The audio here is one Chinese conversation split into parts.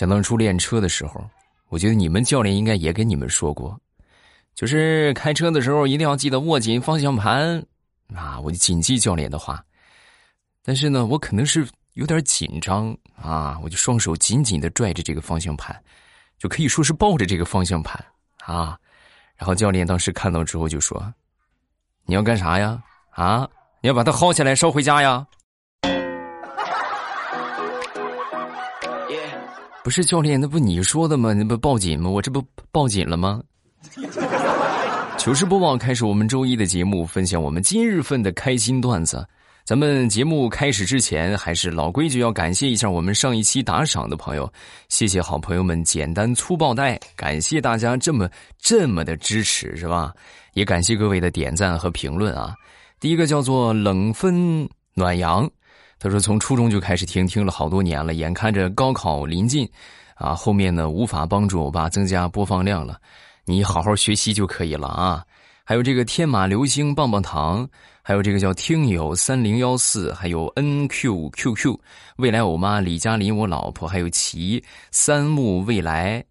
想当初练车的时候，我觉得你们教练应该也跟你们说过，就是开车的时候一定要记得握紧方向盘啊！我就谨记教练的话。但是呢，我可能是有点紧张啊，我就双手紧紧的拽着这个方向盘，就可以说是抱着这个方向盘啊。然后教练当时看到之后就说：“你要干啥呀？啊，你要把它薅起来捎回家呀？”不是教练，那不你说的吗？那不报警吗？我这不报警了吗？糗事播报开始，我们周一的节目，分享我们今日份的开心段子。咱们节目开始之前，还是老规矩，要感谢一下我们上一期打赏的朋友，谢谢好朋友们简单粗暴带，感谢大家这么这么的支持，是吧？也感谢各位的点赞和评论啊。第一个叫做冷风暖阳。他说：“从初中就开始听，听了好多年了。眼看着高考临近，啊，后面呢无法帮助我爸增加播放量了。你好好学习就可以了啊！还有这个天马流星棒棒糖，还有这个叫听友三零幺四，还有 NQQQ 未来我妈李嘉林，我老婆还有齐三木未来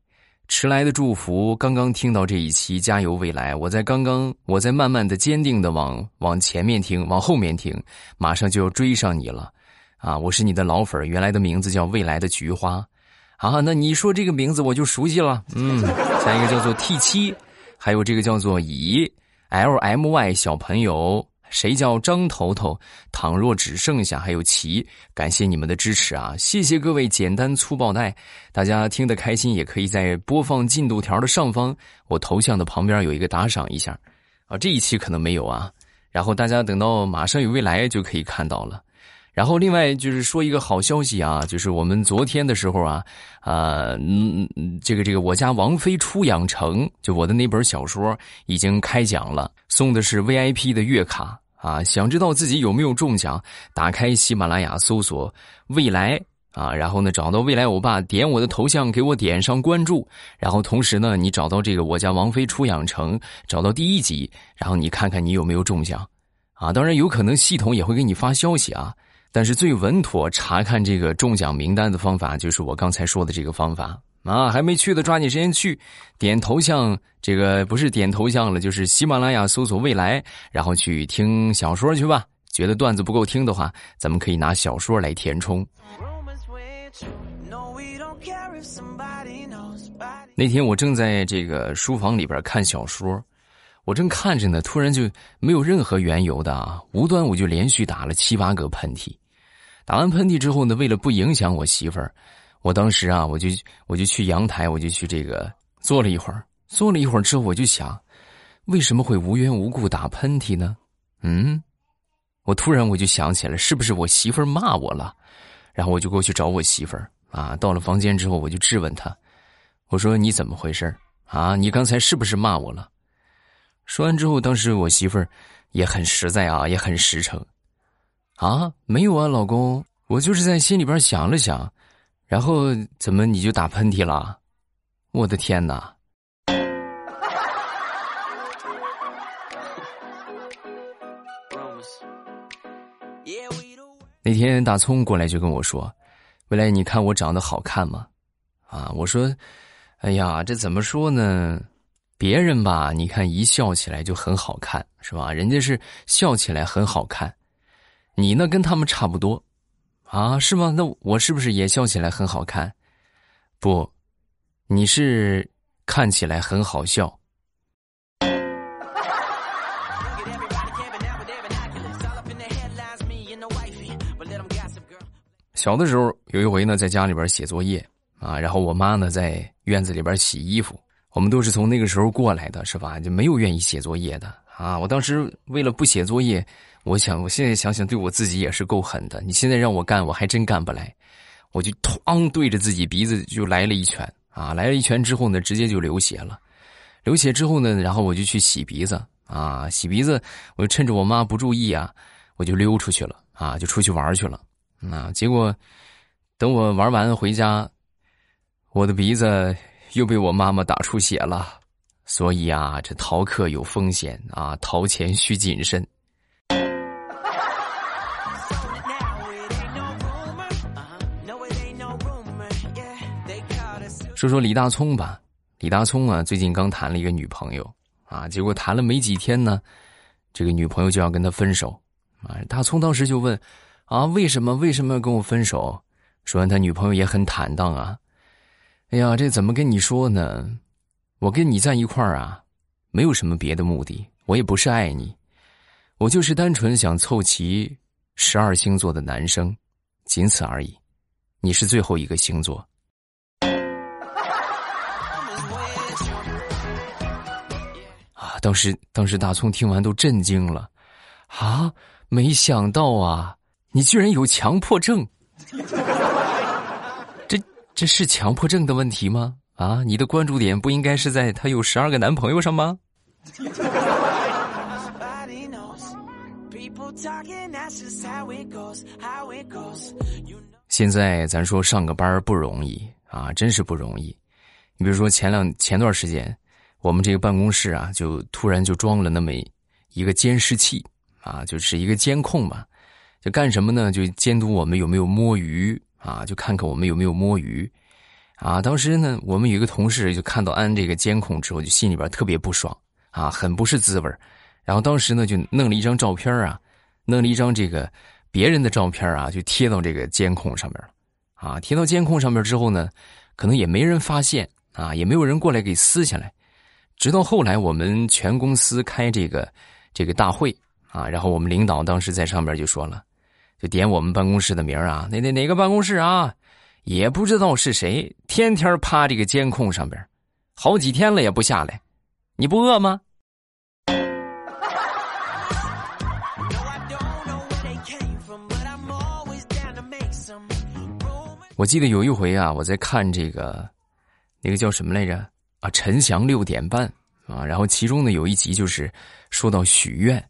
迟来的祝福。刚刚听到这一期，加油未来！我在刚刚，我在慢慢的、坚定的往往前面听，往后面听，马上就要追上你了。”啊，我是你的老粉原来的名字叫未来的菊花，啊，那你说这个名字我就熟悉了。嗯，下一个叫做 T 七，还有这个叫做乙 L M Y 小朋友，谁叫张头头？倘若只剩下还有齐，感谢你们的支持啊！谢谢各位简单粗暴带，大家听得开心，也可以在播放进度条的上方，我头像的旁边有一个打赏一下，啊，这一期可能没有啊，然后大家等到马上有未来就可以看到了。然后，另外就是说一个好消息啊，就是我们昨天的时候啊，啊，嗯，这个这个，我家王菲出养成，就我的那本小说已经开奖了，送的是 VIP 的月卡啊。想知道自己有没有中奖？打开喜马拉雅搜索“未来”啊，然后呢找到未来欧巴，点我的头像，给我点上关注，然后同时呢，你找到这个我家王菲出养成，找到第一集，然后你看看你有没有中奖啊。当然有可能系统也会给你发消息啊。但是最稳妥查看这个中奖名单的方法，就是我刚才说的这个方法啊！还没去的，抓紧时间去点头像，这个不是点头像了，就是喜马拉雅搜索“未来”，然后去听小说去吧。觉得段子不够听的话，咱们可以拿小说来填充。那天我正在这个书房里边看小说，我正看着呢，突然就没有任何缘由的啊，无端我就连续打了七八个喷嚏。打完喷嚏之后呢，为了不影响我媳妇儿，我当时啊，我就我就去阳台，我就去这个坐了一会儿。坐了一会儿之后，我就想，为什么会无缘无故打喷嚏呢？嗯，我突然我就想起来，是不是我媳妇儿骂我了？然后我就过去找我媳妇儿啊。到了房间之后，我就质问她，我说你怎么回事啊？你刚才是不是骂我了？说完之后，当时我媳妇儿也很实在啊，也很实诚。啊，没有啊，老公，我就是在心里边想了想，然后怎么你就打喷嚏了？我的天哪！那天大葱过来就跟我说：“未来，你看我长得好看吗？”啊，我说：“哎呀，这怎么说呢？别人吧，你看一笑起来就很好看，是吧？人家是笑起来很好看。”你呢，跟他们差不多，啊，是吗？那我是不是也笑起来很好看？不，你是看起来很好笑。小的时候有一回呢，在家里边写作业啊，然后我妈呢在院子里边洗衣服。我们都是从那个时候过来的，是吧？就没有愿意写作业的啊。我当时为了不写作业。我想，我现在想想，对我自己也是够狠的。你现在让我干，我还真干不来。我就哐对着自己鼻子就来了一拳啊！来了一拳之后呢，直接就流血了。流血之后呢，然后我就去洗鼻子啊，洗鼻子，我就趁着我妈不注意啊，我就溜出去了啊，就出去玩去了啊。结果等我玩完回家，我的鼻子又被我妈妈打出血了。所以啊，这逃课有风险啊，逃钱需谨慎。说说李大聪吧，李大聪啊，最近刚谈了一个女朋友啊，结果谈了没几天呢，这个女朋友就要跟他分手啊。大聪当时就问啊，为什么为什么要跟我分手？说完，他女朋友也很坦荡啊，哎呀，这怎么跟你说呢？我跟你在一块儿啊，没有什么别的目的，我也不是爱你，我就是单纯想凑齐十二星座的男生，仅此而已。你是最后一个星座。当时，当时大葱听完都震惊了，啊！没想到啊，你居然有强迫症！这这是强迫症的问题吗？啊！你的关注点不应该是在她有十二个男朋友上吗？现在咱说上个班不容易啊，真是不容易。你比如说前两前段时间，我们这个办公室啊，就突然就装了那么一个监视器啊，就是一个监控嘛，就干什么呢？就监督我们有没有摸鱼啊，就看看我们有没有摸鱼啊。当时呢，我们有一个同事就看到安这个监控之后，就心里边特别不爽啊，很不是滋味然后当时呢，就弄了一张照片啊，弄了一张这个。别人的照片啊，就贴到这个监控上面了，啊，贴到监控上面之后呢，可能也没人发现啊，也没有人过来给撕下来。直到后来我们全公司开这个这个大会啊，然后我们领导当时在上面就说了，就点我们办公室的名啊，哪哪哪个办公室啊，也不知道是谁，天天趴这个监控上边，好几天了也不下来，你不饿吗？我记得有一回啊，我在看这个，那个叫什么来着啊？陈翔六点半啊，然后其中呢有一集就是说到许愿，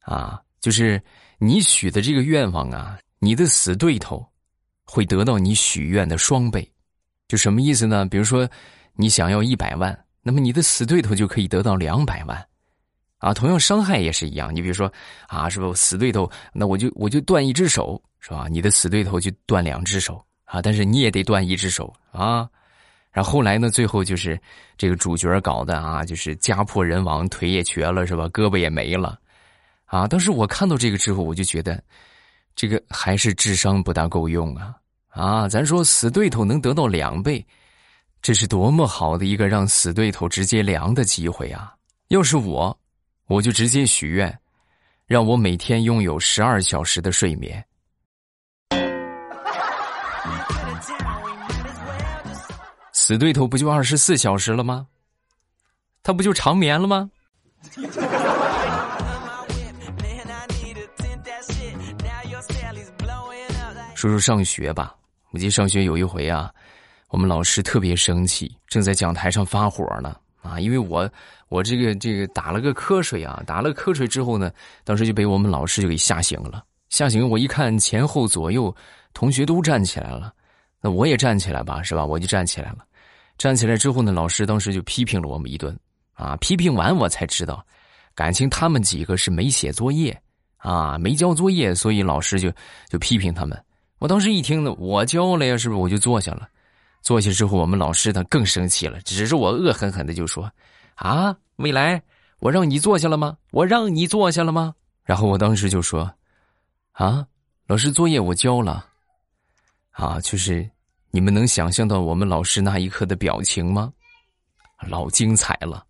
啊，就是你许的这个愿望啊，你的死对头会得到你许愿的双倍，就什么意思呢？比如说你想要一百万，那么你的死对头就可以得到两百万，啊，同样伤害也是一样。你比如说啊，是不死对头，那我就我就断一只手，是吧？你的死对头就断两只手。啊！但是你也得断一只手啊！然后来呢？最后就是这个主角搞的啊，就是家破人亡，腿也瘸了，是吧？胳膊也没了，啊！当时我看到这个之后，我就觉得，这个还是智商不大够用啊！啊！咱说死对头能得到两倍，这是多么好的一个让死对头直接凉的机会啊！要是我，我就直接许愿，让我每天拥有十二小时的睡眠。死对头不就二十四小时了吗？他不就长眠了吗？说说上学吧，我记得上学有一回啊，我们老师特别生气，正在讲台上发火呢啊，因为我我这个这个打了个瞌睡啊，打了瞌睡之后呢，当时就被我们老师就给吓醒了，吓醒我一看前后左右同学都站起来了，那我也站起来吧，是吧？我就站起来了。站起来之后呢，老师当时就批评了我们一顿，啊，批评完我才知道，感情他们几个是没写作业，啊，没交作业，所以老师就就批评他们。我当时一听呢，我交了呀，是不是？我就坐下了。坐下之后，我们老师他更生气了，指着我恶狠狠的就说：“啊，未来，我让你坐下了吗？我让你坐下了吗？”然后我当时就说：“啊，老师，作业我交了。”啊，就是。你们能想象到我们老师那一刻的表情吗？老精彩了。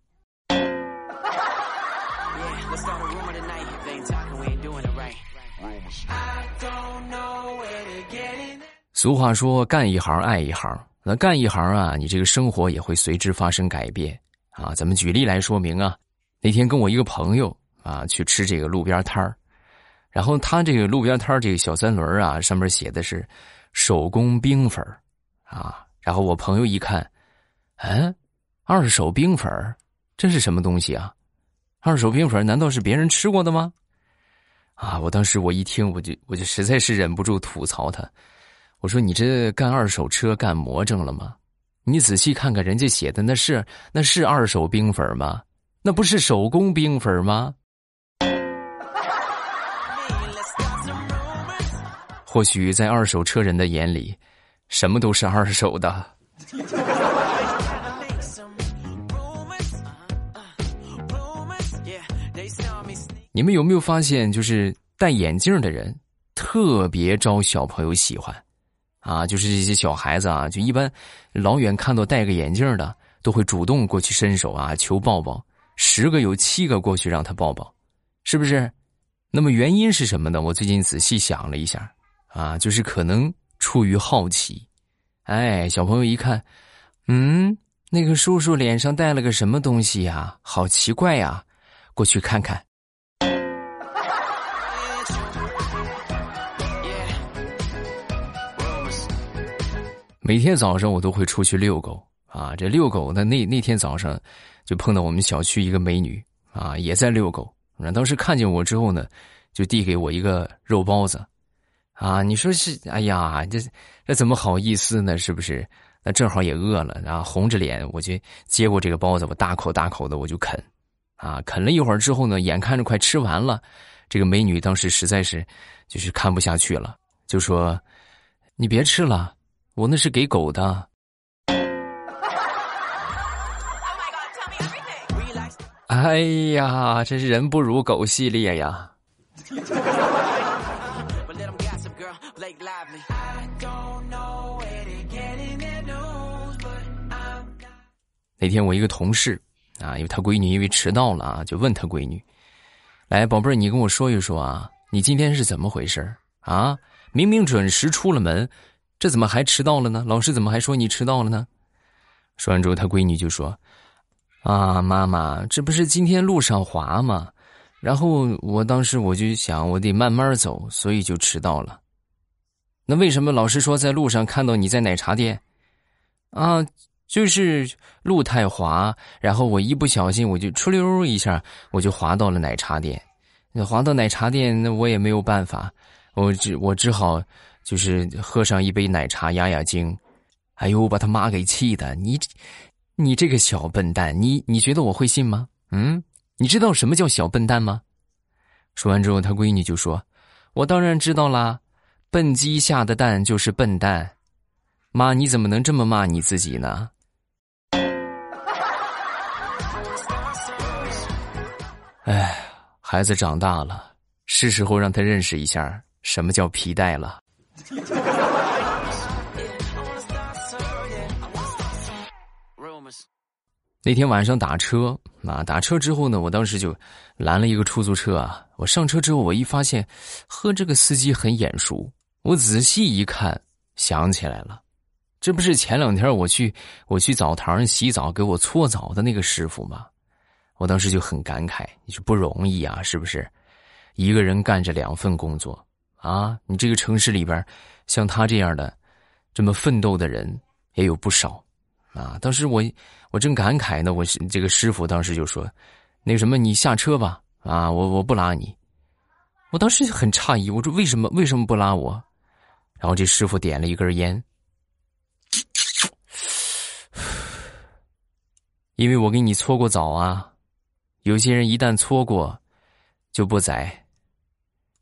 俗话说：“干一行爱一行。”那干一行啊，你这个生活也会随之发生改变啊。咱们举例来说明啊。那天跟我一个朋友啊去吃这个路边摊儿，然后他这个路边摊儿这个小三轮啊，上面写的是手工冰粉儿。啊！然后我朋友一看，嗯，二手冰粉儿这是什么东西啊？二手冰粉难道是别人吃过的吗？啊！我当时我一听，我就我就实在是忍不住吐槽他，我说：“你这干二手车干魔怔了吗？你仔细看看人家写的，那是那是二手冰粉吗？那不是手工冰粉吗？”或许在二手车人的眼里。什么都是二手的。你们有没有发现就是戴眼镜的人特别招小朋友喜欢？啊就是这些小孩子啊就一般老远看到戴个眼镜的都会主动过去伸手啊求抱抱十个有七个过去让他抱抱是不是？那么原因是什么呢？我最近仔细想了一下啊就是可能出于好奇，哎，小朋友一看，嗯，那个叔叔脸上带了个什么东西呀？好奇怪呀，过去看看。每天早上我都会出去遛狗啊，这遛狗的那那天早上，就碰到我们小区一个美女啊，也在遛狗。那当时看见我之后呢，就递给我一个肉包子，啊，你说是？哎呀，这这怎么好意思呢？是不是？那正好也饿了，然后红着脸我就接过这个包子，我大口大口的我就啃，啊，啃了一会儿之后呢，眼看着快吃完了，这个美女当时实在是就是看不下去了，就说：“你别吃了。”我那是给狗的。哎呀，真是人不如狗系列呀！那天我一个同事啊，因为他闺女因为迟到了啊，就问他闺女：“来，宝贝儿，你跟我说一说啊，你今天是怎么回事啊？明明准时出了门。”这怎么还迟到了呢？老师怎么还说你迟到了呢？说完之后，他闺女就说：“啊，妈妈，这不是今天路上滑吗？然后我当时我就想，我得慢慢走，所以就迟到了。那为什么老师说在路上看到你在奶茶店？啊，就是路太滑，然后我一不小心，我就出溜一下，我就滑到了奶茶店。滑到奶茶店，那我也没有办法，我只我只好。”就是喝上一杯奶茶压压惊，哎呦，把他妈给气的！你，你这个小笨蛋，你你觉得我会信吗？嗯，你知道什么叫小笨蛋吗？说完之后，他闺女就说：“我当然知道啦，笨鸡下的蛋就是笨蛋。”妈，你怎么能这么骂你自己呢？哎，孩子长大了，是时候让他认识一下什么叫皮带了。那天晚上打车啊，打车之后呢，我当时就拦了一个出租车啊。我上车之后，我一发现，呵，这个司机很眼熟。我仔细一看，想起来了，这不是前两天我去我去澡堂洗澡给我搓澡的那个师傅吗？我当时就很感慨，你说不容易啊，是不是？一个人干着两份工作。啊，你这个城市里边，像他这样的，这么奋斗的人也有不少，啊！当时我我正感慨呢，我这个师傅当时就说：“那什么，你下车吧，啊，我我不拉你。”我当时就很诧异，我说：“为什么为什么不拉我？”然后这师傅点了一根烟，因为我给你搓过澡啊，有些人一旦错过，就不在。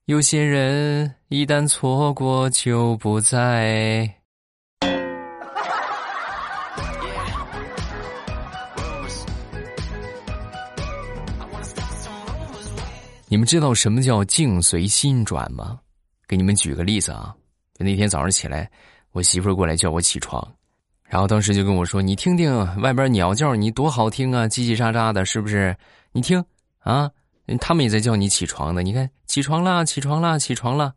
有些人一旦错过就不在。你们知道什么叫境随心转吗？给你们举个例子啊，就那天早上起来，我媳妇儿过来叫我起床，然后当时就跟我说：“你听听外边鸟叫，你多好听啊，叽叽喳喳的，是不是？你听啊。”他们也在叫你起床呢，你看，起床啦，起床啦，起床啦！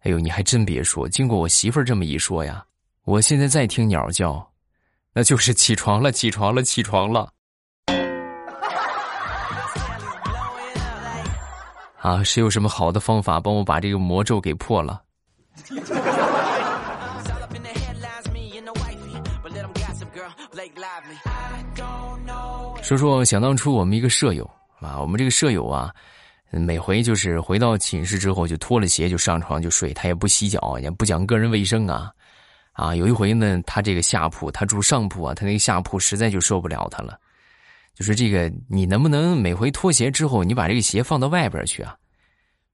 哎呦，你还真别说，经过我媳妇儿这么一说呀，我现在再听鸟叫，那就是起床了，起床了，起床了。啊，谁有什么好的方法帮我把这个魔咒给破了？说说，想当初我们一个舍友。啊，我们这个舍友啊，每回就是回到寝室之后就脱了鞋就上床就睡，他也不洗脚，也不讲个人卫生啊。啊，有一回呢，他这个下铺，他住上铺啊，他那个下铺实在就受不了他了，就是这个，你能不能每回脱鞋之后，你把这个鞋放到外边去啊？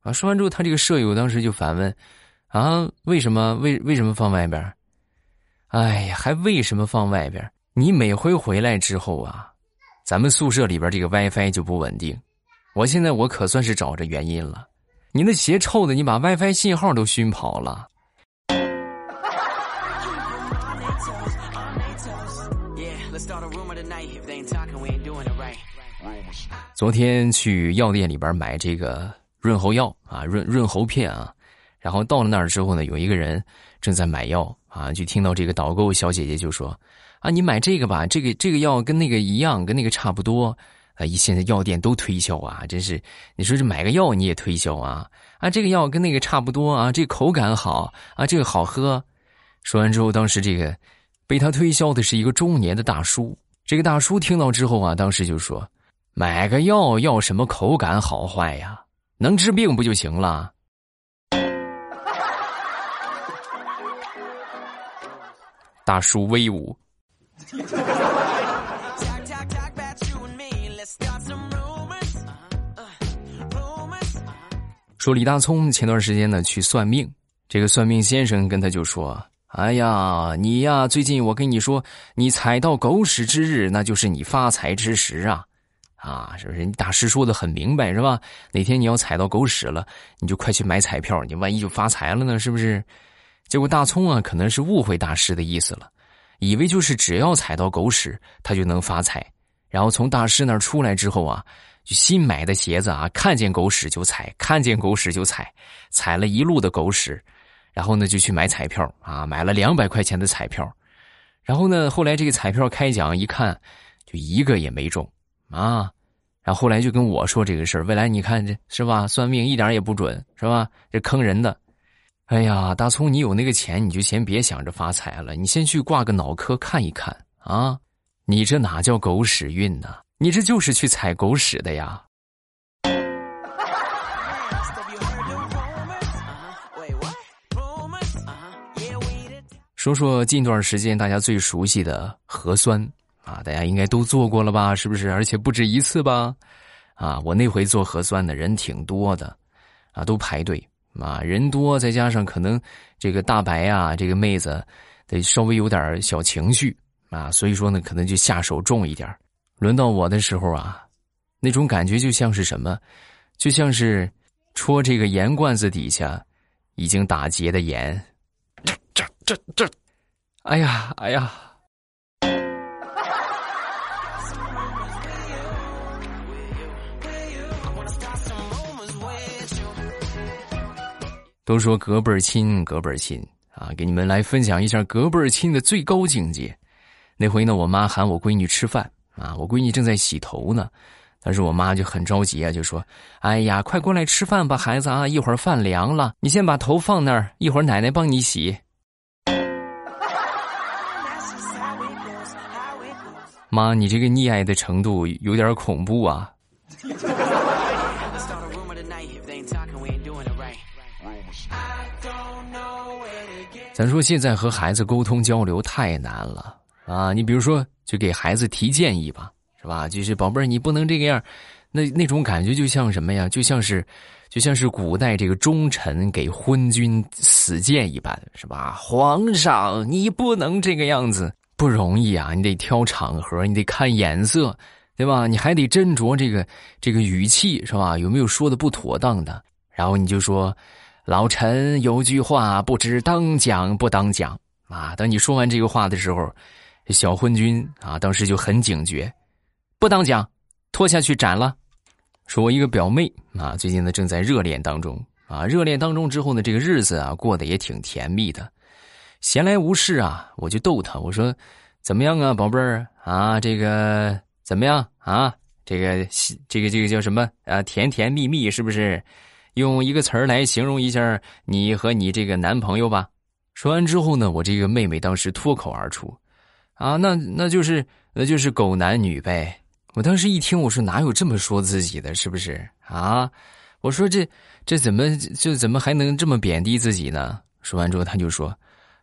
啊，说完之后，他这个舍友当时就反问：啊，为什么？为为什么放外边？哎呀，还为什么放外边？你每回回来之后啊。咱们宿舍里边这个 WiFi 就不稳定，我现在我可算是找着原因了，你那鞋臭的，你把 WiFi 信号都熏跑了。昨天去药店里边买这个润喉药啊，润润喉片啊，然后到了那儿之后呢，有一个人正在买药啊，就听到这个导购小姐姐就说：“啊，你买这个吧，这个这个药跟那个一样，跟那个差不多。”啊！一现在药店都推销啊，真是！你说这买个药你也推销啊？啊，这个药跟那个差不多啊，这口感好啊，这个好喝。说完之后，当时这个被他推销的是一个中年的大叔。这个大叔听到之后啊，当时就说：“买个药要什么口感好坏呀？能治病不就行了？”大叔威武。说李大聪前段时间呢去算命，这个算命先生跟他就说：“哎呀，你呀，最近我跟你说，你踩到狗屎之日，那就是你发财之时啊！啊，是不是？你大师说的很明白是吧？哪天你要踩到狗屎了，你就快去买彩票，你万一就发财了呢？是不是？结果大葱啊，可能是误会大师的意思了，以为就是只要踩到狗屎，他就能发财。然后从大师那儿出来之后啊。”就新买的鞋子啊，看见狗屎就踩，看见狗屎就踩，踩了一路的狗屎，然后呢就去买彩票啊，买了两百块钱的彩票，然后呢后来这个彩票开奖一看，就一个也没中啊，然后后来就跟我说这个事儿，未来你看这是吧，算命一点也不准是吧？这坑人的，哎呀，大葱，你有那个钱你就先别想着发财了，你先去挂个脑科看一看啊，你这哪叫狗屎运呢？你这就是去踩狗屎的呀！说说近段时间大家最熟悉的核酸啊，大家应该都做过了吧？是不是？而且不止一次吧？啊，我那回做核酸的人挺多的，啊，都排队啊，人多再加上可能这个大白啊，这个妹子得稍微有点小情绪啊，所以说呢，可能就下手重一点。轮到我的时候啊，那种感觉就像是什么，就像是戳这个盐罐子底下已经打结的盐。这这这这，哎呀哎呀！都说隔辈儿亲，隔辈儿亲啊，给你们来分享一下隔辈儿亲的最高境界。那回呢，我妈喊我闺女吃饭。啊，我闺女正在洗头呢，但是我妈就很着急啊，就说：“哎呀，快过来吃饭吧，孩子啊，一会儿饭凉了，你先把头放那儿，一会儿奶奶帮你洗。”妈，你这个溺爱的程度有点恐怖啊！咱说现在和孩子沟通交流太难了啊，你比如说。就给孩子提建议吧，是吧？就是宝贝儿，你不能这个样，那那种感觉就像什么呀？就像是，就像是古代这个忠臣给昏君死谏一般，是吧？皇上，你不能这个样子，不容易啊！你得挑场合，你得看眼色，对吧？你还得斟酌这个这个语气，是吧？有没有说的不妥当的？然后你就说，老臣有句话不知当讲不当讲啊！等你说完这个话的时候。小昏君啊，当时就很警觉，不当讲，拖下去斩了。说我一个表妹啊，最近呢正在热恋当中啊，热恋当中之后呢，这个日子啊过得也挺甜蜜的。闲来无事啊，我就逗她，我说怎么样啊，宝贝儿啊，这个怎么样啊？这个这个这个叫什么啊？甜甜蜜蜜是不是？用一个词儿来形容一下你和你这个男朋友吧。说完之后呢，我这个妹妹当时脱口而出。啊，那那就是那就是狗男女呗！我当时一听，我说哪有这么说自己的，是不是啊？我说这这怎么就怎么还能这么贬低自己呢？说完之后，他就说：“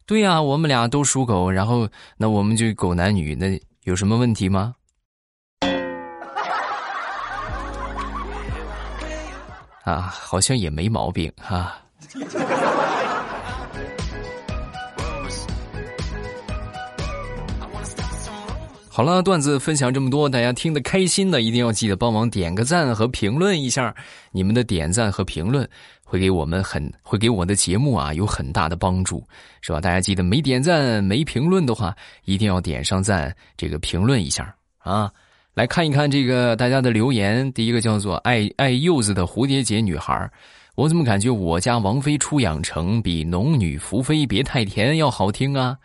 对呀，我们俩都属狗，然后那我们就狗男女，那有什么问题吗？”啊，好像也没毛病哈。好了，段子分享这么多，大家听得开心的，一定要记得帮忙点个赞和评论一下。你们的点赞和评论会给我们很会给我的节目啊有很大的帮助，是吧？大家记得没点赞没评论的话，一定要点上赞，这个评论一下啊。来看一看这个大家的留言，第一个叫做爱爱柚子的蝴蝶结女孩，我怎么感觉我家王妃出养成比农女福妃别太甜要好听啊？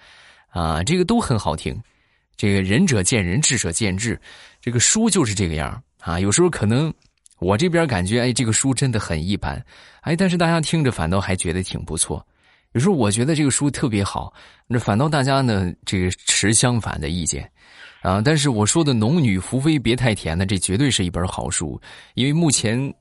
啊，这个都很好听。这个仁者见仁，智者见智。这个书就是这个样啊。有时候可能我这边感觉，哎，这个书真的很一般，哎，但是大家听着反倒还觉得挺不错。有时候我觉得这个书特别好，那反倒大家呢这个持相反的意见啊。但是我说的“农女福妃别太甜”呢，这绝对是一本好书，因为目前。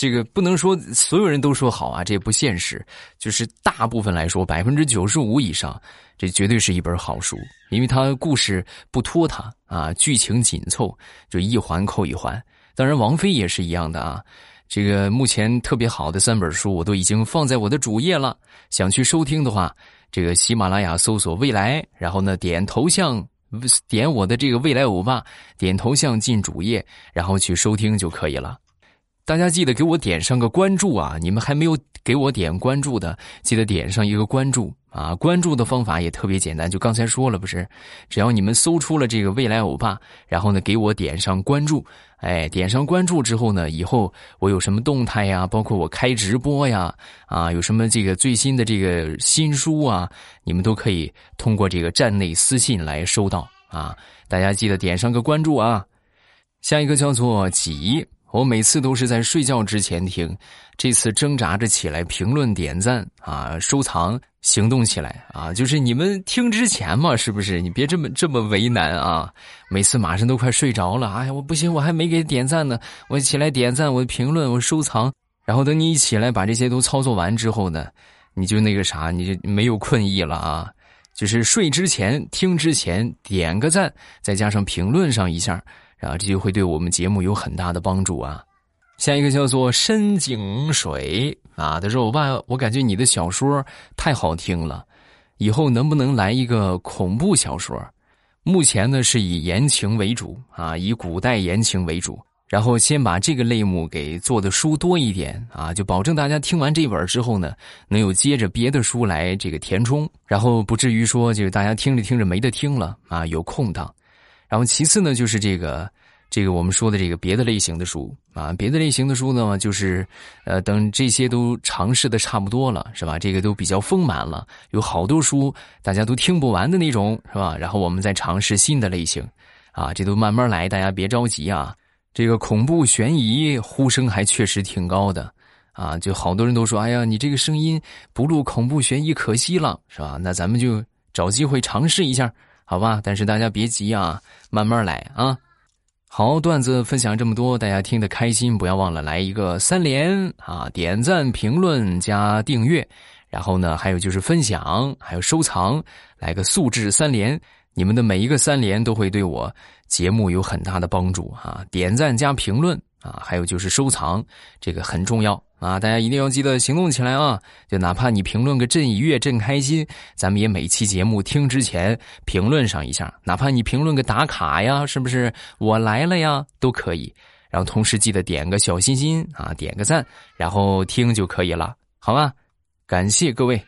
这个不能说所有人都说好啊，这也不现实。就是大部分来说，百分之九十五以上，这绝对是一本好书，因为它故事不拖沓啊，剧情紧凑，就一环扣一环。当然，王菲也是一样的啊。这个目前特别好的三本书，我都已经放在我的主页了。想去收听的话，这个喜马拉雅搜索“未来”，然后呢点头像，点我的这个“未来欧巴”，点头像进主页，然后去收听就可以了。大家记得给我点上个关注啊！你们还没有给我点关注的，记得点上一个关注啊！关注的方法也特别简单，就刚才说了不是？只要你们搜出了这个“未来欧巴”，然后呢给我点上关注，哎，点上关注之后呢，以后我有什么动态呀，包括我开直播呀，啊，有什么这个最新的这个新书啊，你们都可以通过这个站内私信来收到啊！大家记得点上个关注啊！下一个叫做“几”。我每次都是在睡觉之前听，这次挣扎着起来评论、点赞啊、收藏、行动起来啊！就是你们听之前嘛，是不是？你别这么这么为难啊！每次马上都快睡着了，哎呀，我不行，我还没给点赞呢，我起来点赞，我评论，我收藏，然后等你一起来把这些都操作完之后呢，你就那个啥，你就没有困意了啊！就是睡之前听之前点个赞，再加上评论上一下。然后这就会对我们节目有很大的帮助啊！下一个叫做深井水啊，他说：“我爸，我感觉你的小说太好听了，以后能不能来一个恐怖小说？目前呢是以言情为主啊，以古代言情为主。然后先把这个类目给做的书多一点啊，就保证大家听完这本之后呢，能有接着别的书来这个填充，然后不至于说就是大家听着听着没得听了啊，有空档。”然后其次呢，就是这个，这个我们说的这个别的类型的书啊，别的类型的书呢，就是，呃，等这些都尝试的差不多了，是吧？这个都比较丰满了，有好多书大家都听不完的那种，是吧？然后我们再尝试新的类型，啊，这都慢慢来，大家别着急啊。这个恐怖悬疑呼声还确实挺高的，啊，就好多人都说，哎呀，你这个声音不录恐怖悬疑可惜了，是吧？那咱们就找机会尝试一下。好吧，但是大家别急啊，慢慢来啊。好，段子分享这么多，大家听得开心，不要忘了来一个三连啊，点赞、评论加订阅，然后呢，还有就是分享，还有收藏，来个素质三连。你们的每一个三连都会对我节目有很大的帮助啊！点赞加评论啊，还有就是收藏，这个很重要。啊，大家一定要记得行动起来啊！就哪怕你评论个“朕已阅”“朕开心”，咱们也每期节目听之前评论上一下。哪怕你评论个打卡呀，是不是我来了呀，都可以。然后同时记得点个小心心啊，点个赞，然后听就可以了，好吗？感谢各位。